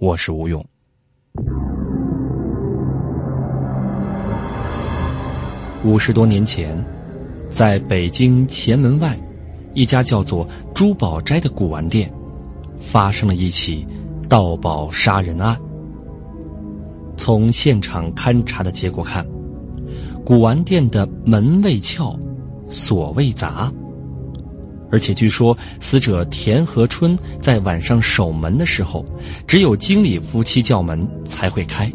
我是吴勇。五十多年前，在北京前门外。一家叫做珠宝斋的古玩店发生了一起盗宝杀人案。从现场勘查的结果看，古玩店的门未撬，锁未砸，而且据说死者田和春在晚上守门的时候，只有经理夫妻叫门才会开。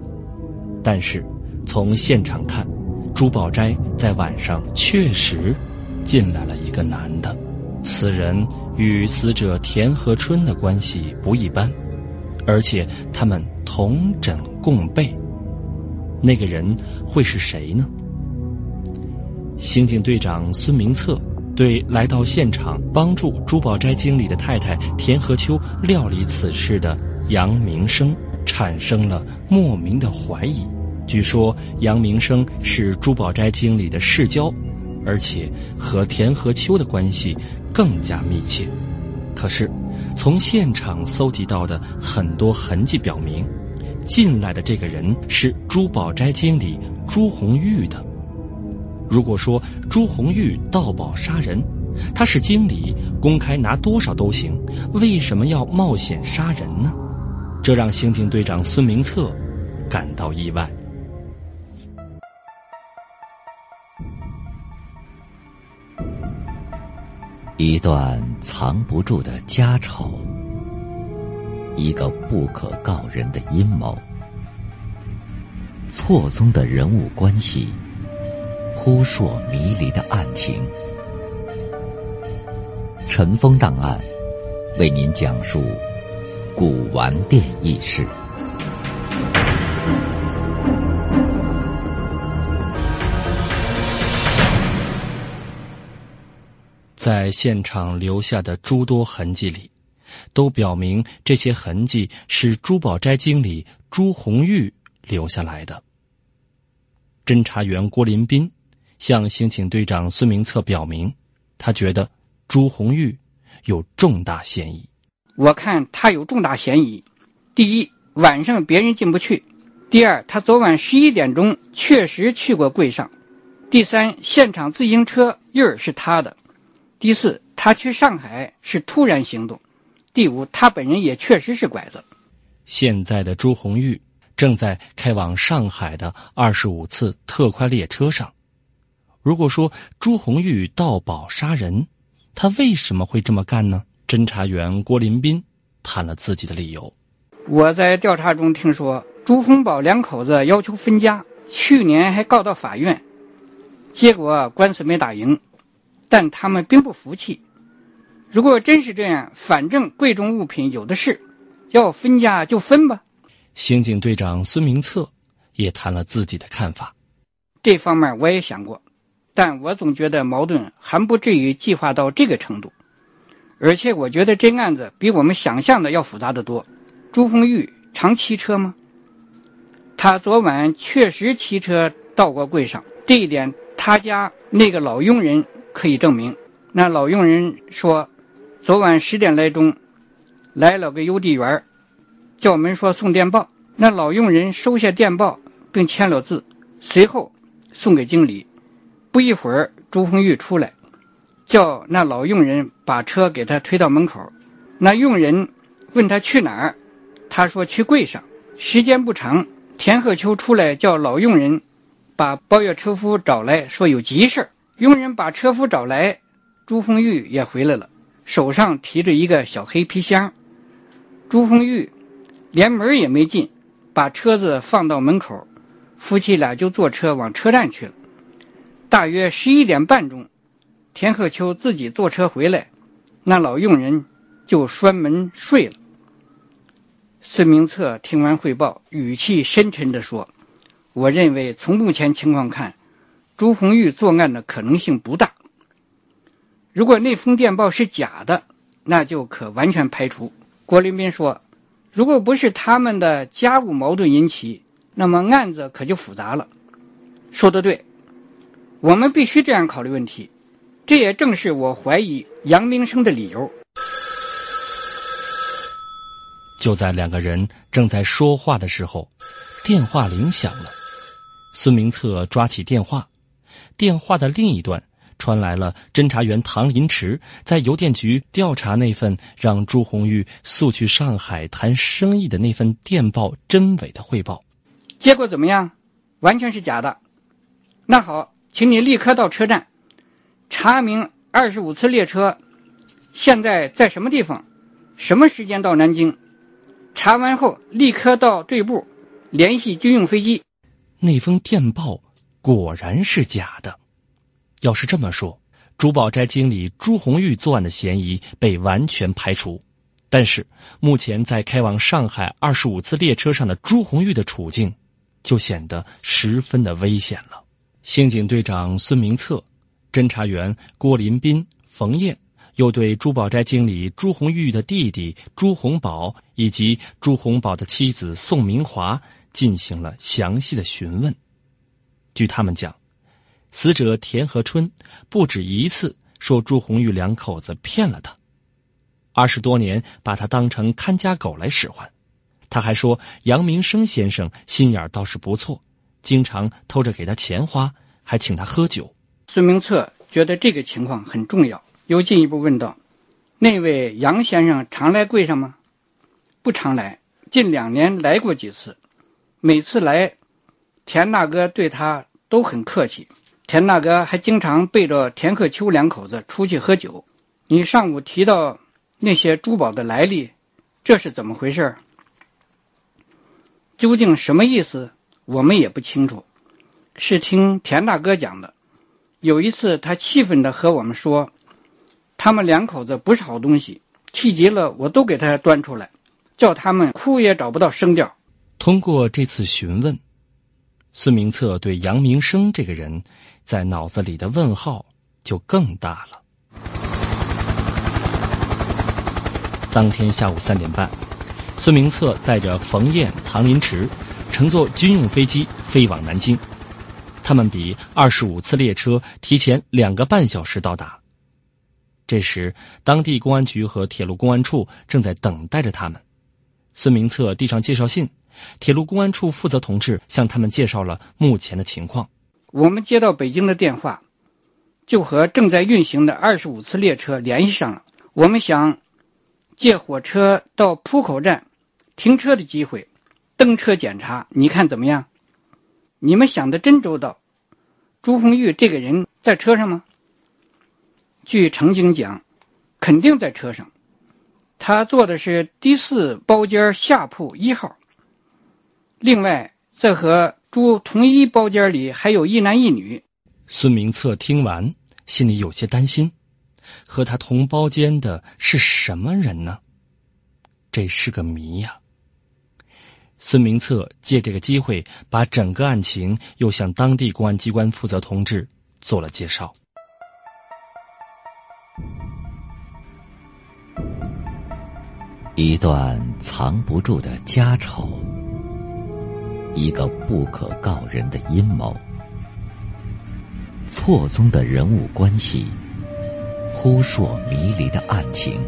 但是从现场看，朱宝斋在晚上确实进来了一个男的。此人与死者田和春的关系不一般，而且他们同枕共被。那个人会是谁呢？刑警队长孙明策对来到现场帮助珠宝斋经理的太太田和秋料理此事的杨明生产生了莫名的怀疑。据说杨明生是珠宝斋经理的世交，而且和田和秋的关系。更加密切。可是，从现场搜集到的很多痕迹表明，进来的这个人是珠宝斋经理朱红玉的。如果说朱红玉盗宝杀人，他是经理，公开拿多少都行，为什么要冒险杀人呢？这让刑警队长孙明策感到意外。一段藏不住的家丑，一个不可告人的阴谋，错综的人物关系，扑朔迷离的案情。尘封档案为您讲述古玩店轶事。在现场留下的诸多痕迹里，都表明这些痕迹是珠宝斋经理朱红玉留下来的。侦查员郭林斌向刑警队长孙明策表明，他觉得朱红玉有重大嫌疑。我看他有重大嫌疑。第一，晚上别人进不去；第二，他昨晚十一点钟确实去过柜上；第三，现场自行车印儿是他的。第四，他去上海是突然行动。第五，他本人也确实是拐子。现在的朱红玉正在开往上海的二十五次特快列车上。如果说朱红玉盗宝杀人，他为什么会这么干呢？侦查员郭林斌谈了自己的理由。我在调查中听说，朱红宝两口子要求分家，去年还告到法院，结果官司没打赢。但他们并不服气。如果真是这样，反正贵重物品有的是，要分家就分吧。刑警队长孙明策也谈了自己的看法。这方面我也想过，但我总觉得矛盾还不至于激化到这个程度。而且我觉得这案子比我们想象的要复杂的多。朱红玉常骑车吗？他昨晚确实骑车到过柜上，这一点他家那个老佣人。可以证明，那老佣人说，昨晚十点来钟来了个邮递员，叫门说送电报。那老佣人收下电报，并签了字，随后送给经理。不一会儿，朱红玉出来，叫那老佣人把车给他推到门口。那佣人问他去哪儿，他说去柜上。时间不长，田鹤秋出来叫老佣人把包月车夫找来说有急事。佣人把车夫找来，朱红玉也回来了，手上提着一个小黑皮箱。朱红玉连门也没进，把车子放到门口，夫妻俩就坐车往车站去了。大约十一点半钟，田鹤秋自己坐车回来，那老佣人就拴门睡了。孙明策听完汇报，语气深沉地说：“我认为从目前情况看，朱红玉作案的可能性不大。如果那封电报是假的，那就可完全排除。”郭林斌说：“如果不是他们的家务矛盾引起，那么案子可就复杂了。”说的对，我们必须这样考虑问题。这也正是我怀疑杨明生的理由。就在两个人正在说话的时候，电话铃响了。孙明策抓起电话，电话的另一端传来了侦查员唐林池在邮电局调查那份让朱红玉速去上海谈生意的那份电报真伪的汇报。结果怎么样？完全是假的。那好，请你立刻到车站查明二十五次列车现在在什么地方，什么时间到南京。查完后，立刻到队部联系军用飞机。那封电报果然是假的。要是这么说，珠宝斋经理朱红玉作案的嫌疑被完全排除。但是，目前在开往上海二十五次列车上的朱红玉的处境就显得十分的危险了。刑警队长孙明策、侦查员郭林斌、冯燕。又对珠宝斋经理朱红玉的弟弟朱红宝以及朱红宝的妻子宋明华进行了详细的询问。据他们讲，死者田和春不止一次说朱红玉两口子骗了他，二十多年把他当成看家狗来使唤。他还说杨明生先生心眼倒是不错，经常偷着给他钱花，还请他喝酒。孙明策觉得这个情况很重要。又进一步问道：“那位杨先生常来柜上吗？”“不常来，近两年来过几次。每次来，田大哥对他都很客气。田大哥还经常背着田克秋两口子出去喝酒。你上午提到那些珠宝的来历，这是怎么回事？究竟什么意思？我们也不清楚，是听田大哥讲的。有一次，他气愤的和我们说。”他们两口子不是好东西，气急了，我都给他端出来，叫他们哭也找不到声调。通过这次询问，孙明策对杨明生这个人在脑子里的问号就更大了。当天下午三点半，孙明策带着冯燕、唐林池乘坐军用飞机飞往南京，他们比二十五次列车提前两个半小时到达。这时，当地公安局和铁路公安处正在等待着他们。孙明策递上介绍信，铁路公安处负责同志向他们介绍了目前的情况。我们接到北京的电话，就和正在运行的二十五次列车联系上了。我们想借火车到浦口站停车的机会登车检查，你看怎么样？你们想的真周到。朱红玉这个人在车上吗？据程警讲，肯定在车上。他坐的是第四包间下铺一号。另外，在和朱同一包间里还有一男一女。孙明策听完，心里有些担心：和他同包间的是什么人呢？这是个谜呀。孙明策借这个机会，把整个案情又向当地公安机关负责同志做了介绍。一段藏不住的家丑，一个不可告人的阴谋，错综的人物关系，扑朔迷离的案情。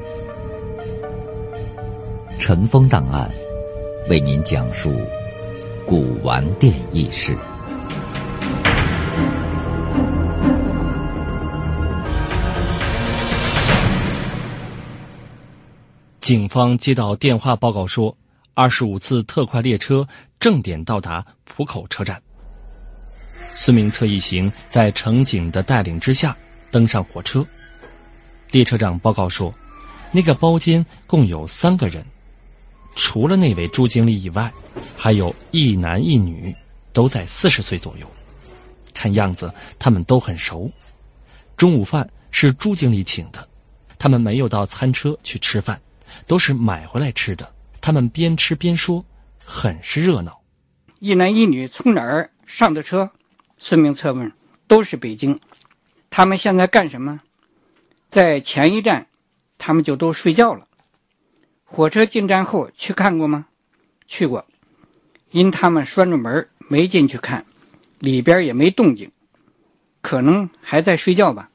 尘封档案为您讲述古玩店轶事。警方接到电话报告说，二十五次特快列车正点到达浦口车站。孙明策一行在乘警的带领之下登上火车。列车长报告说，那个包间共有三个人，除了那位朱经理以外，还有一男一女，都在四十岁左右。看样子他们都很熟。中午饭是朱经理请的，他们没有到餐车去吃饭。都是买回来吃的。他们边吃边说，很是热闹。一男一女从哪儿上的车？孙明策问。都是北京。他们现在干什么？在前一站，他们就都睡觉了。火车进站后去看过吗？去过。因他们拴着门，没进去看，里边也没动静，可能还在睡觉吧。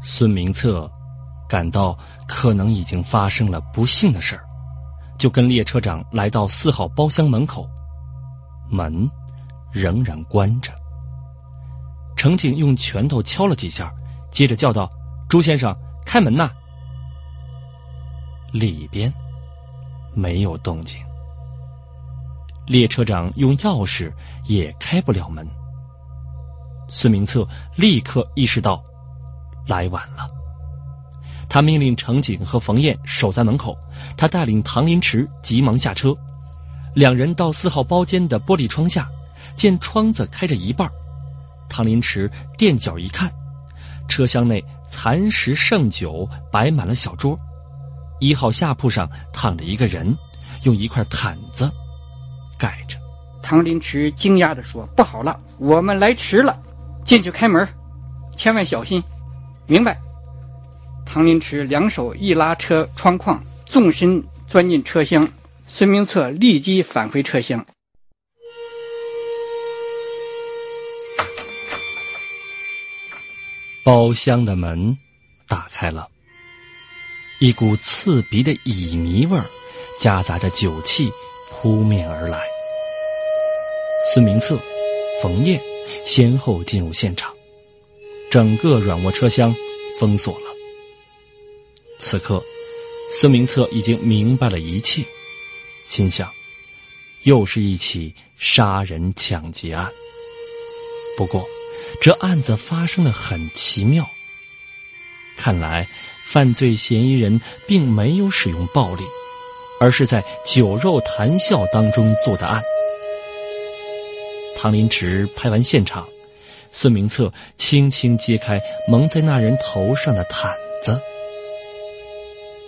孙明策感到可能已经发生了不幸的事儿，就跟列车长来到四号包厢门口，门仍然关着。乘警用拳头敲了几下，接着叫道：“朱先生，开门呐！”里边没有动静。列车长用钥匙也开不了门。孙明策立刻意识到。来晚了，他命令乘警和冯燕守在门口。他带领唐林池急忙下车，两人到四号包间的玻璃窗下，见窗子开着一半。唐林池垫脚一看，车厢内残食剩酒摆满了小桌，一号下铺上躺着一个人，用一块毯子盖着。唐林池惊讶的说：“不好了，我们来迟了，进去开门，千万小心。”明白。唐林池两手一拉车窗框，纵身钻进车厢。孙明策立即返回车厢。包厢的门打开了，一股刺鼻的乙醚味夹杂着酒气扑面而来。孙明策、冯燕先后进入现场。整个软卧车厢封锁了。此刻，孙明策已经明白了一切，心想：又是一起杀人抢劫案。不过，这案子发生的很奇妙，看来犯罪嫌疑人并没有使用暴力，而是在酒肉谈笑当中做的案。唐林池拍完现场。孙明策轻轻揭开蒙在那人头上的毯子，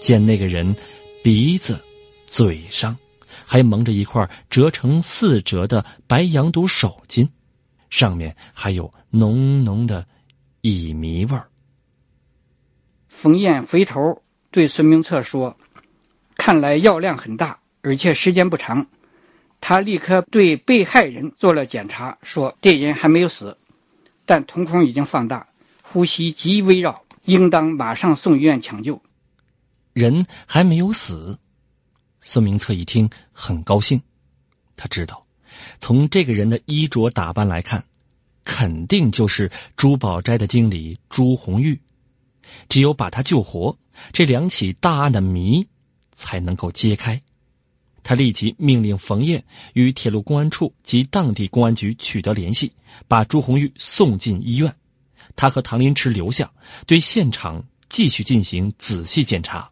见那个人鼻子、嘴上还蒙着一块折成四折的白羊肚手巾，上面还有浓浓的乙醚味儿。冯燕回头对孙明策说：“看来药量很大，而且时间不长。”他立刻对被害人做了检查，说：“这人还没有死。”但瞳孔已经放大，呼吸极微绕，应当马上送医院抢救。人还没有死，孙明策一听很高兴，他知道从这个人的衣着打扮来看，肯定就是珠宝斋的经理朱红玉。只有把他救活，这两起大案的谜才能够揭开。他立即命令冯燕与铁路公安处及当地公安局取得联系，把朱红玉送进医院。他和唐林池留下，对现场继续进行仔细检查。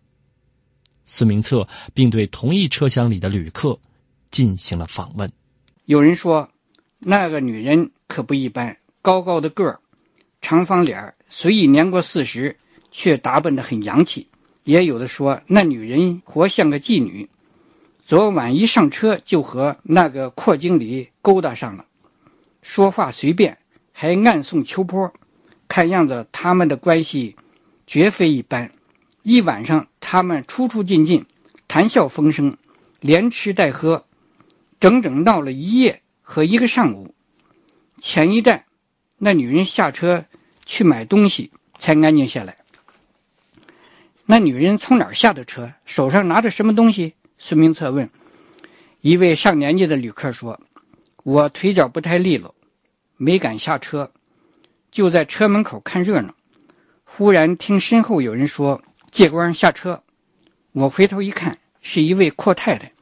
孙明策并对同一车厢里的旅客进行了访问。有人说，那个女人可不一般，高高的个儿，长方脸儿，虽已年过四十，却打扮的很洋气。也有的说，那女人活像个妓女。昨晚一上车就和那个阔经理勾搭上了，说话随便，还暗送秋波。看样子他们的关系绝非一般。一晚上他们出出进进，谈笑风生，连吃带喝，整整闹了一夜和一个上午。前一站那女人下车去买东西，才安静下来。那女人从哪儿下的车？手上拿着什么东西？孙明策问一位上年纪的旅客说：“我腿脚不太利落，没敢下车，就在车门口看热闹。忽然听身后有人说：‘借光下车。’我回头一看，是一位阔太太，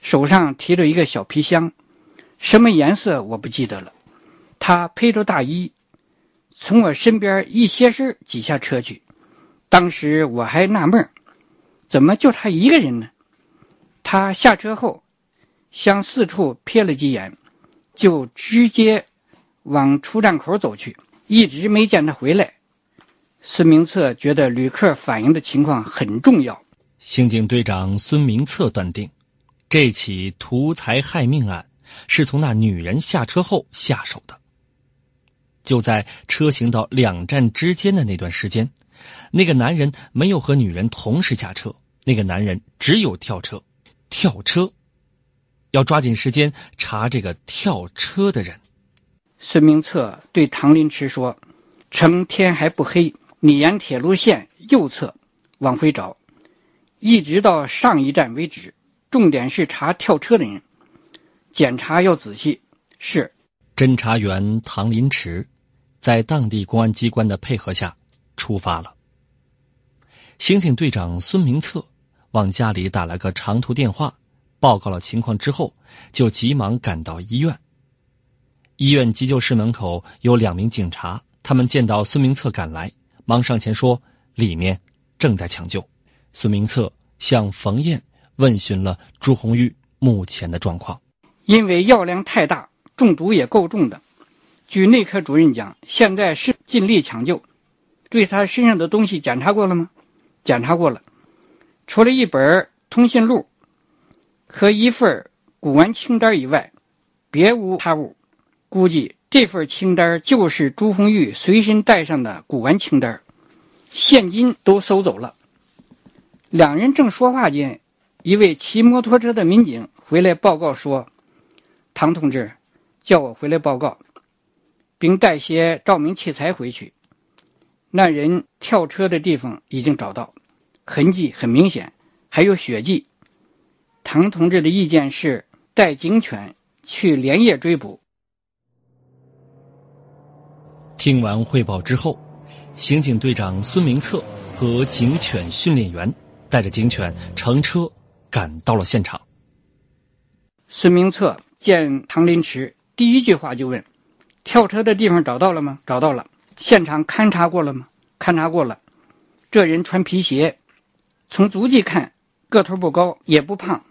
手上提着一个小皮箱，什么颜色我不记得了。他披着大衣，从我身边一斜身挤下车去。当时我还纳闷，怎么就他一个人呢？”他下车后，向四处瞥了几眼，就直接往出站口走去，一直没见他回来。孙明策觉得旅客反映的情况很重要。刑警队长孙明策断定，这起图财害命案是从那女人下车后下手的。就在车行到两站之间的那段时间，那个男人没有和女人同时下车，那个男人只有跳车。跳车，要抓紧时间查这个跳车的人。孙明策对唐林池说：“趁天还不黑，你沿铁路线右侧往回找。”一直到上一站为止，重点是查跳车的人，检查要仔细。是侦查员唐林池在当地公安机关的配合下出发了。刑警队长孙明策往家里打了个长途电话，报告了情况之后，就急忙赶到医院。医院急救室门口有两名警察，他们见到孙明策赶来，忙上前说：“里面正在抢救。”孙明策向冯燕问询了朱红玉目前的状况。因为药量太大，中毒也够重的。据内科主任讲，现在是尽力抢救。对他身上的东西检查过了吗？检查过了，除了一本通讯录和一份古玩清单以外，别无他物。估计这份清单就是朱红玉随身带上的古玩清单，现金都收走了。两人正说话间，一位骑摩托车的民警回来报告说：“唐同志叫我回来报告，并带些照明器材回去。那人跳车的地方已经找到，痕迹很明显，还有血迹。唐同志的意见是带警犬去连夜追捕。”听完汇报之后，刑警队长孙明策和警犬训练员。带着警犬乘车赶到了现场。孙明策见唐林池，第一句话就问：“跳车的地方找到了吗？”“找到了。”“现场勘察过了吗？”“勘察过了。”“这人穿皮鞋，从足迹看，个头不高，也不胖，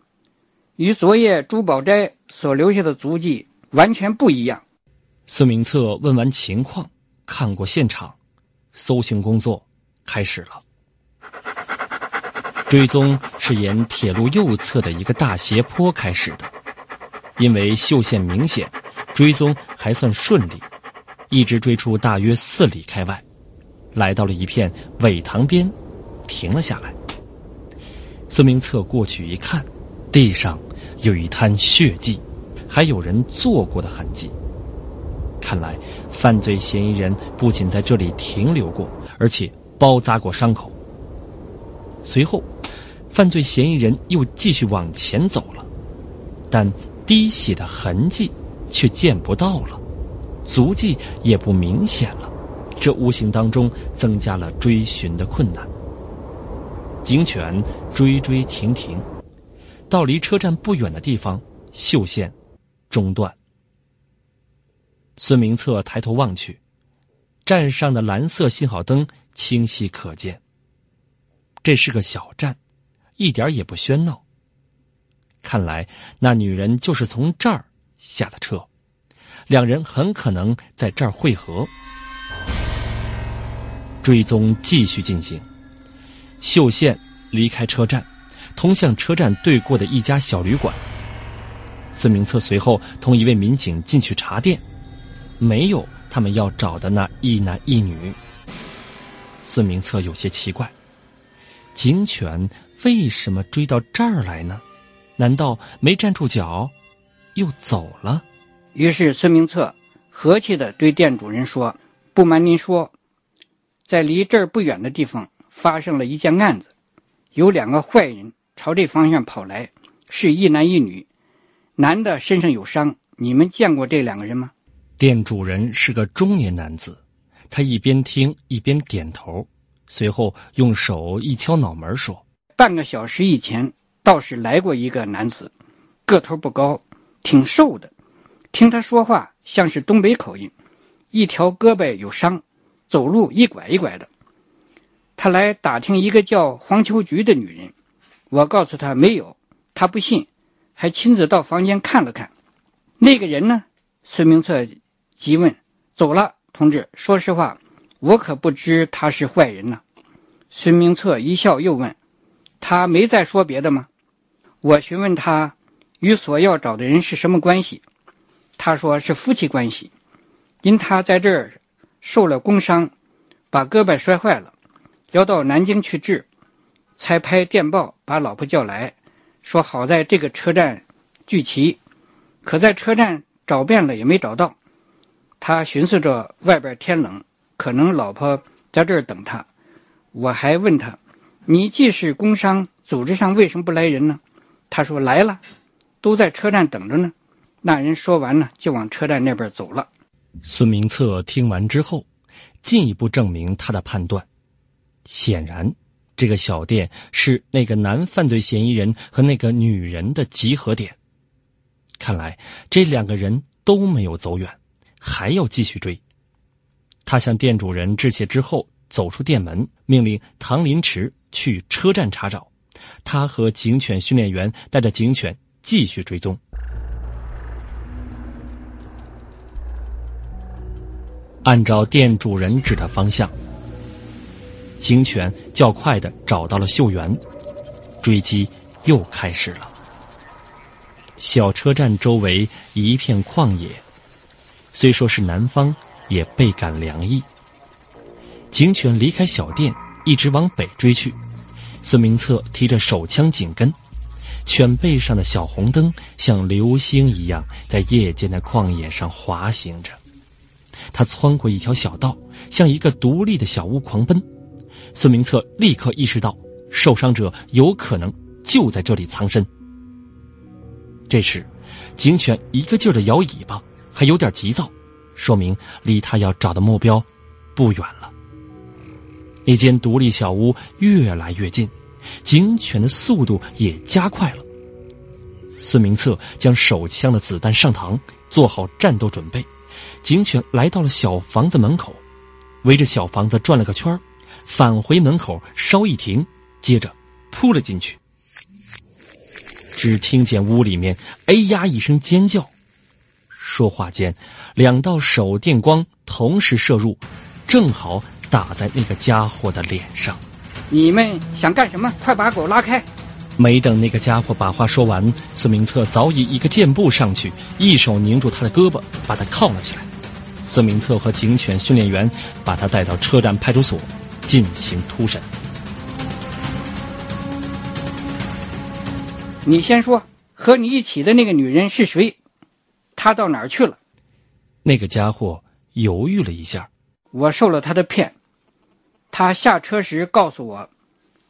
与昨夜朱宝斋所留下的足迹完全不一样。”孙明策问完情况，看过现场，搜寻工作开始了。追踪是沿铁路右侧的一个大斜坡开始的，因为绣线明显，追踪还算顺利，一直追出大约四里开外，来到了一片苇塘边，停了下来。孙明策过去一看，地上有一滩血迹，还有人坐过的痕迹，看来犯罪嫌疑人不仅在这里停留过，而且包扎过伤口。随后。犯罪嫌疑人又继续往前走了，但滴血的痕迹却见不到了，足迹也不明显了，这无形当中增加了追寻的困难。警犬追追停停，到离车站不远的地方，绣线中断。孙明策抬头望去，站上的蓝色信号灯清晰可见，这是个小站。一点也不喧闹，看来那女人就是从这儿下的车，两人很可能在这儿会合。追踪继续进行，秀线离开车站，通向车站对过的一家小旅馆。孙明策随后同一位民警进去查店，没有他们要找的那一男一女。孙明策有些奇怪，警犬。为什么追到这儿来呢？难道没站住脚，又走了？于是孙明策和气的对店主人说：“不瞒您说，在离这儿不远的地方发生了一件案子，有两个坏人朝这方向跑来，是一男一女，男的身上有伤。你们见过这两个人吗？”店主人是个中年男子，他一边听一边点头，随后用手一敲脑门说。半个小时以前，倒是来过一个男子，个头不高，挺瘦的。听他说话像是东北口音，一条胳膊有伤，走路一拐一拐的。他来打听一个叫黄秋菊的女人，我告诉他没有，他不信，还亲自到房间看了看。那个人呢？孙明策急问：“走了，同志。说实话，我可不知他是坏人呢。孙明策一笑，又问：“他没再说别的吗？”我询问他与所要找的人是什么关系，他说是夫妻关系，因他在这儿受了工伤，把胳膊摔坏了，要到南京去治，才拍电报把老婆叫来，说好在这个车站聚齐，可在车站找遍了也没找到。他寻思着外边天冷，可能老婆在这儿等他。我还问他：“你既是工商，组织上为什么不来人呢？”他说：“来了，都在车站等着呢。”那人说完呢，就往车站那边走了。孙明策听完之后，进一步证明他的判断：显然，这个小店是那个男犯罪嫌疑人和那个女人的集合点。看来这两个人都没有走远。还要继续追。他向店主人致谢之后，走出店门，命令唐林池去车站查找。他和警犬训练员带着警犬继续追踪。按照店主人指的方向，警犬较快的找到了秀园，追击又开始了。小车站周围一片旷野。虽说是南方，也倍感凉意。警犬离开小店，一直往北追去。孙明策提着手枪紧跟，犬背上的小红灯像流星一样在夜间的旷野上滑行着。他穿过一条小道，向一个独立的小屋狂奔。孙明策立刻意识到，受伤者有可能就在这里藏身。这时，警犬一个劲儿的摇尾巴。还有点急躁，说明离他要找的目标不远了。那间独立小屋越来越近，警犬的速度也加快了。孙明策将手枪的子弹上膛，做好战斗准备。警犬来到了小房子门口，围着小房子转了个圈，返回门口稍一停，接着扑了进去。只听见屋里面“哎呀”一声尖叫。说话间，两道手电光同时射入，正好打在那个家伙的脸上。你们想干什么？快把狗拉开！没等那个家伙把话说完，孙明策早已一个箭步上去，一手拧住他的胳膊，把他铐了起来。孙明策和警犬训练员把他带到车站派出所进行突审。你先说，和你一起的那个女人是谁？她到哪儿去了？那个家伙犹豫了一下。我受了他的骗。他下车时告诉我，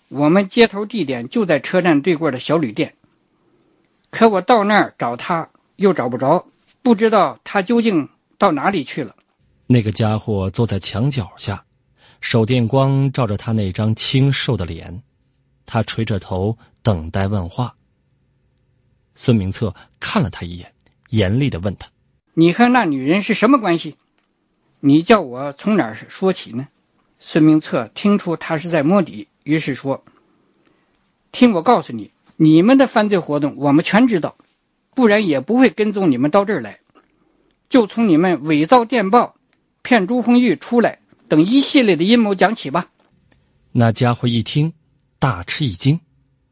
我们接头地点就在车站对过的小旅店。可我到那儿找他又找不着，不知道他究竟到哪里去了。那个家伙坐在墙角下，手电光照着他那张清瘦的脸，他垂着头等待问话。孙明策看了他一眼。严厉的问他：“你和那女人是什么关系？你叫我从哪儿说起呢？”孙明策听出他是在摸底，于是说：“听我告诉你，你们的犯罪活动我们全知道，不然也不会跟踪你们到这儿来。就从你们伪造电报、骗朱红玉出来等一系列的阴谋讲起吧。”那家伙一听，大吃一惊，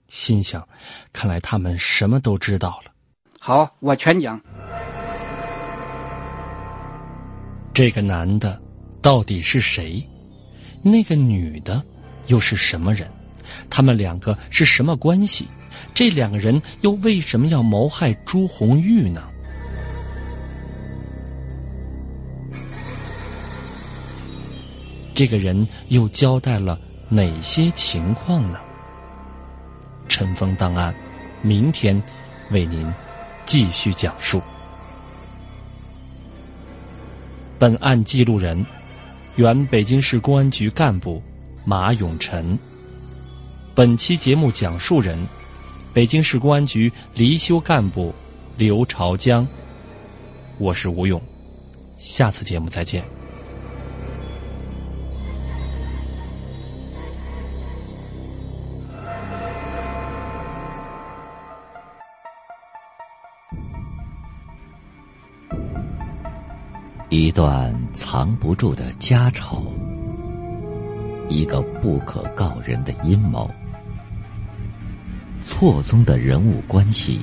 心想：看来他们什么都知道了。好，我全讲。这个男的到底是谁？那个女的又是什么人？他们两个是什么关系？这两个人又为什么要谋害朱红玉呢？这个人又交代了哪些情况呢？尘封档案，明天为您。继续讲述。本案记录人：原北京市公安局干部马永臣。本期节目讲述人：北京市公安局离休干部刘朝江。我是吴勇，下次节目再见。一段藏不住的家丑。一个不可告人的阴谋，错综的人物关系，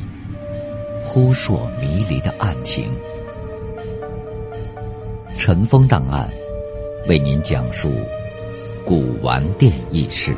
扑朔迷离的案情。尘封档案为您讲述古玩店轶事。